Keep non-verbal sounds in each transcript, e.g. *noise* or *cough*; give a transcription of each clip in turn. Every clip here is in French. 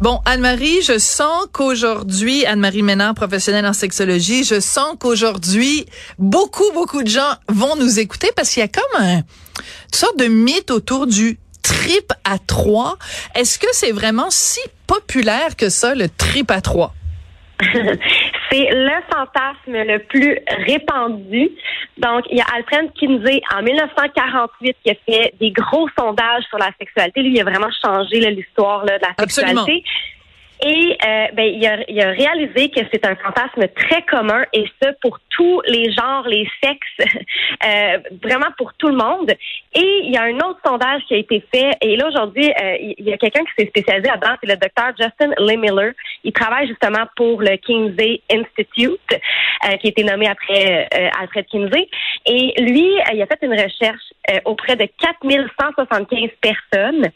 Bon, Anne-Marie, je sens qu'aujourd'hui, Anne-Marie Ménard, professionnelle en sexologie, je sens qu'aujourd'hui, beaucoup, beaucoup de gens vont nous écouter parce qu'il y a comme un, une sorte de mythe autour du trip à trois. Est-ce que c'est vraiment si populaire que ça, le trip à trois? *laughs* c'est le fantasme le plus répandu. Donc, il y a Alfred Kinsey en 1948 qui a fait des gros sondages sur la sexualité. Lui, il a vraiment changé l'histoire de la sexualité. Et euh, ben, il, a, il a réalisé que c'est un fantasme très commun et ça pour tous les genres, les sexes, *laughs* euh, vraiment pour tout le monde. Et il y a un autre sondage qui a été fait et là aujourd'hui, euh, il y a quelqu'un qui s'est spécialisé là-dedans, c'est le docteur Justin Lee Miller. Il travaille justement pour le Kinsey Institute, euh, qui a été nommé après Alfred Kinsey. Et lui, il a fait une recherche auprès de 4175 personnes.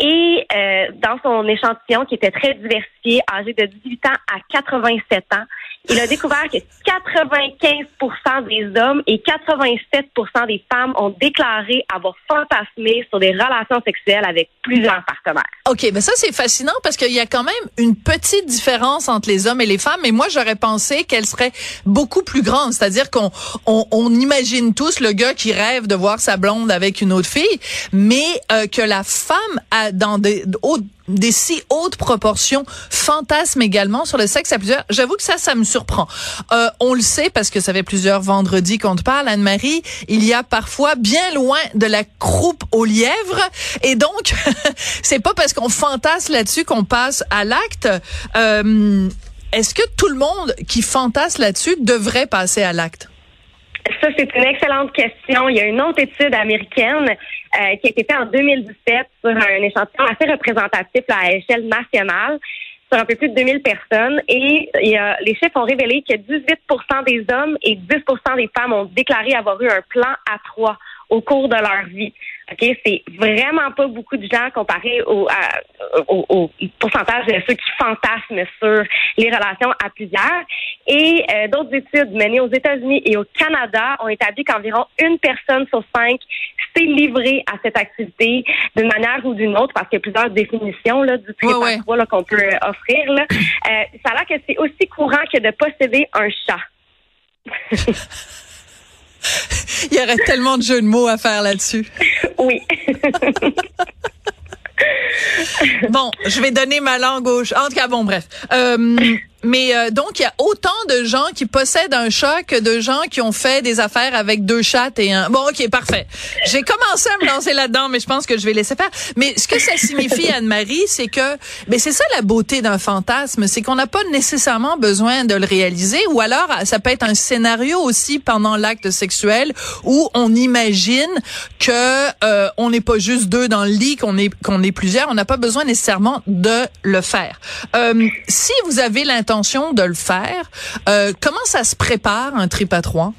Et euh, dans son échantillon, qui était très diversifié, âgé de 18 ans à 87 ans, il a découvert que 95% des hommes et 87% des femmes ont déclaré avoir fantasmé sur des relations sexuelles avec plusieurs partenaires. OK, mais ça c'est fascinant parce qu'il y a quand même une petite différence entre les hommes et les femmes. Et moi, j'aurais pensé qu'elle serait beaucoup plus grande. C'est-à-dire qu'on on, imagine tous le gars qui rêve de voir sa blonde avec une autre fille, mais euh, que la femme a dans des des si hautes proportions fantasme également sur le sexe à plusieurs. J'avoue que ça, ça me surprend. Euh, on le sait parce que ça fait plusieurs vendredis qu'on te parle, Anne-Marie. Il y a parfois bien loin de la croupe aux lièvres. Et donc, *laughs* c'est pas parce qu'on fantasme là-dessus qu'on passe à l'acte. Euh, Est-ce que tout le monde qui fantasme là-dessus devrait passer à l'acte? Ça, c'est une excellente question. Il y a une autre étude américaine euh, qui a été faite en 2017 sur un échantillon assez représentatif à échelle nationale sur un peu plus de 2000 personnes et les chiffres ont révélé que 18% des hommes et 10% des femmes ont déclaré avoir eu un plan à trois au cours de leur vie. OK, c'est vraiment pas beaucoup de gens comparé au, au, pourcentage de ceux qui fantasment sur les relations à plusieurs. Et euh, d'autres études menées aux États-Unis et au Canada ont établi qu'environ une personne sur cinq s'est livrée à cette activité d'une manière ou d'une autre, parce qu'il y a plusieurs définitions là, du trip qu'on peut euh, offrir. Là. Euh, ça a l'air que c'est aussi courant que de posséder un chat. *laughs* *laughs* Il y aurait tellement de jeux de mots à faire là-dessus. Oui. *laughs* bon, je vais donner ma langue gauche. En tout cas, bon, bref. Euh, mais euh, donc, il y a autant de gens qui possèdent un chat que de gens qui ont fait des affaires avec deux chats et un... Bon, OK, parfait. J'ai commencé à me lancer là-dedans, mais je pense que je vais laisser faire. Mais ce que ça signifie, *laughs* Anne-Marie, c'est que... Mais c'est ça la beauté d'un fantasme, c'est qu'on n'a pas nécessairement besoin de le réaliser, ou alors ça peut être un scénario aussi pendant l'acte sexuel où on imagine que euh, on n'est pas juste deux dans le lit, qu'on est qu'on est plusieurs. On n'a pas besoin nécessairement de le faire. Euh, si vous avez l'intention de le faire. Euh, comment ça se prépare un trip à trois?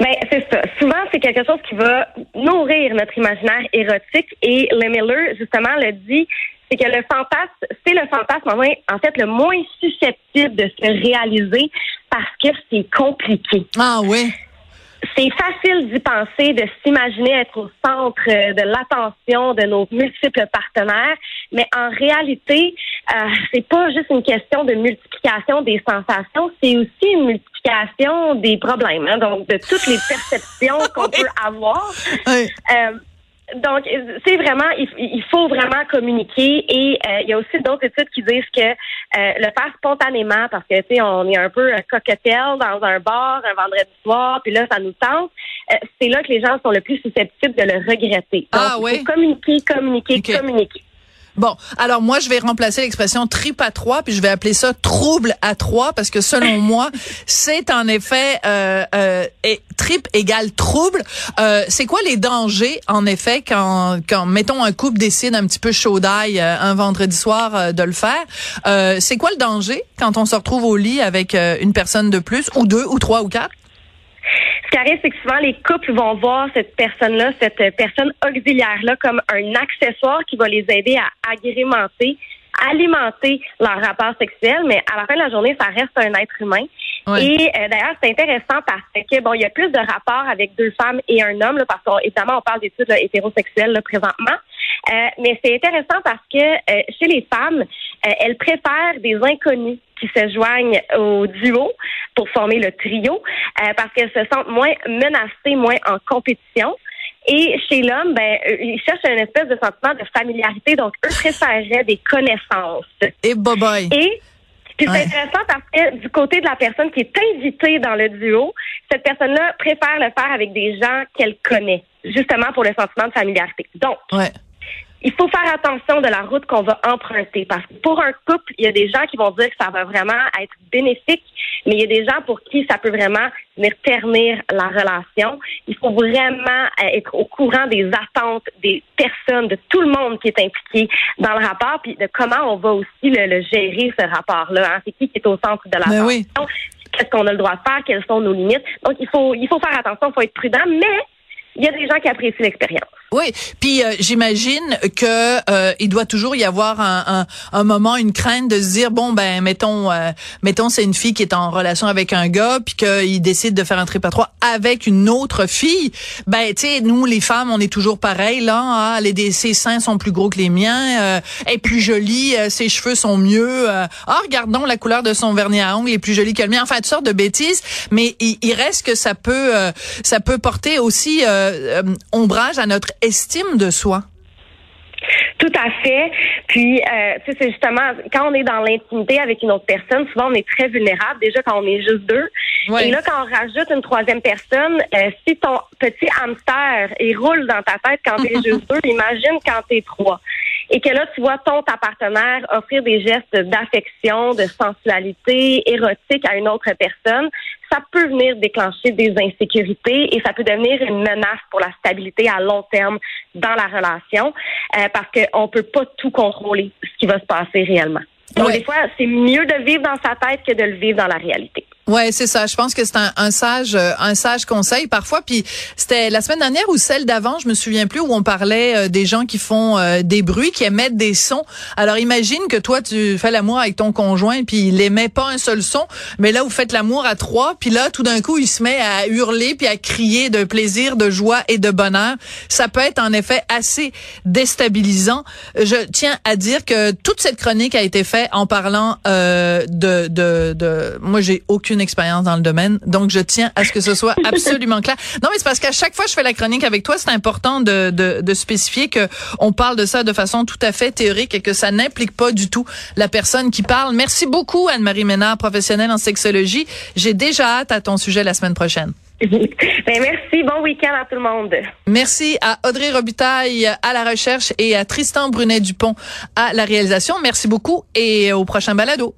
Ben, c'est ça. Souvent, c'est quelque chose qui va nourrir notre imaginaire érotique et le Miller, justement, le dit, c'est que le fantasme, c'est le fantasme, en fait, le moins susceptible de se réaliser parce que c'est compliqué. Ah oui c'est facile d'y penser, de s'imaginer être au centre de l'attention de nos multiples partenaires, mais en réalité, euh, c'est pas juste une question de multiplication des sensations, c'est aussi une multiplication des problèmes, hein, donc de toutes les perceptions *laughs* qu'on peut avoir. Euh, donc, c'est vraiment, il, faut vraiment communiquer et euh, il y a aussi d'autres études qui disent que euh, le faire spontanément, parce que tu sais, on est un peu cocktail dans un bar un vendredi soir, puis là, ça nous tente. c'est là que les gens sont le plus susceptibles de le regretter. ah oui. Il faut communiquer, communiquer, communiquer. Bon, alors moi, je vais remplacer l'expression trip à trois, puis je vais appeler ça trouble à trois, parce que selon *laughs* moi, c'est en effet euh, euh, trip égale trouble. Euh, c'est quoi les dangers, en effet, quand, quand mettons un couple décide un petit peu chaud d'ail euh, un vendredi soir euh, de le faire? C'est quoi le danger quand on se retrouve au lit avec une personne de plus, ou deux, ou trois, ou quatre? Ce qui arrive, c'est que souvent les couples vont voir cette personne-là, cette personne auxiliaire-là, comme un accessoire qui va les aider à agrémenter, alimenter leur rapport sexuel, mais à la fin de la journée, ça reste un être humain. Et euh, d'ailleurs, c'est intéressant parce que bon, il y a plus de rapports avec deux femmes et un homme, là, parce qu'évidemment, on parle d'études hétérosexuelles là, présentement. Euh, mais c'est intéressant parce que euh, chez les femmes, elles préfèrent des inconnus qui se joignent au duo pour former le trio parce qu'elles se sentent moins menacées, moins en compétition. Et chez l'homme, ben, ils cherchent une espèce de sentiment de familiarité, donc eux préféreraient des connaissances. Et bye. Et puis c'est intéressant parce que du côté de la personne qui est invitée dans le duo, cette personne-là préfère le faire avec des gens qu'elle connaît, justement pour le sentiment de familiarité. Donc, ouais il faut faire attention de la route qu'on va emprunter parce que pour un couple, il y a des gens qui vont dire que ça va vraiment être bénéfique, mais il y a des gens pour qui ça peut vraiment venir ternir la relation. Il faut vraiment euh, être au courant des attentes des personnes, de tout le monde qui est impliqué dans le rapport, puis de comment on va aussi le, gérer ce rapport-là. Hein. C'est qui qui est au centre de la ben relation? Qu'est-ce qu'on a le droit de faire? Quelles sont nos limites? Donc, il faut, il faut faire attention, il faut être prudent, mais il y a des gens qui apprécient l'expérience. Oui, puis euh, j'imagine que euh, il doit toujours y avoir un, un, un, moment, une crainte de se dire bon ben mettons euh, mettons c'est une fille qui est en relation avec un gars puis qu'il décide de faire un trip à trois avec une autre fille. Ben tu sais nous les femmes on est toujours pareil là. Hein, les ses seins sont plus gros que les miens, euh, elle est plus jolie, ses cheveux sont mieux. ah regardons la couleur de son vernis à ongles est plus jolie que le mien. Enfin toutes sortes de bêtises, mais il, il reste que ça peut ça peut porter aussi ombrage à notre estime de soi? Tout à fait. Puis, euh, tu sais, c'est justement quand on est dans l'intimité avec une autre personne, souvent on est très vulnérable. Déjà quand on est juste deux. Et là, quand on rajoute une troisième personne, euh, si ton petit hamster il roule dans ta tête quand t'es *laughs* juste deux, imagine quand t'es trois. Et que là, tu vois ton ta partenaire offrir des gestes d'affection, de sensualité érotique à une autre personne ça peut venir déclencher des insécurités et ça peut devenir une menace pour la stabilité à long terme dans la relation euh, parce qu'on peut pas tout contrôler ce qui va se passer réellement. Donc, des fois, c'est mieux de vivre dans sa tête que de le vivre dans la réalité. Ouais, c'est ça. Je pense que c'est un, un, sage, euh, un sage conseil parfois. Puis c'était la semaine dernière ou celle d'avant, je me souviens plus, où on parlait euh, des gens qui font euh, des bruits, qui émettent des sons. Alors imagine que toi tu fais l'amour avec ton conjoint, puis il émet pas un seul son, mais là vous faites l'amour à trois, puis là tout d'un coup il se met à hurler puis à crier de plaisir, de joie et de bonheur. Ça peut être en effet assez déstabilisant. Je tiens à dire que toute cette chronique a été faite en parlant de, de, de, moi j'ai aucune expérience dans le domaine, donc je tiens à ce que ce soit *laughs* absolument clair. Non, mais c'est parce qu'à chaque fois que je fais la chronique avec toi, c'est important de, de, de spécifier que on parle de ça de façon tout à fait théorique et que ça n'implique pas du tout la personne qui parle. Merci beaucoup, Anne-Marie Ménard, professionnelle en sexologie. J'ai déjà hâte à ton sujet la semaine prochaine. *laughs* Ben, merci. Bon week-end à tout le monde. Merci à Audrey Robitaille à la recherche et à Tristan Brunet-Dupont à la réalisation. Merci beaucoup et au prochain balado.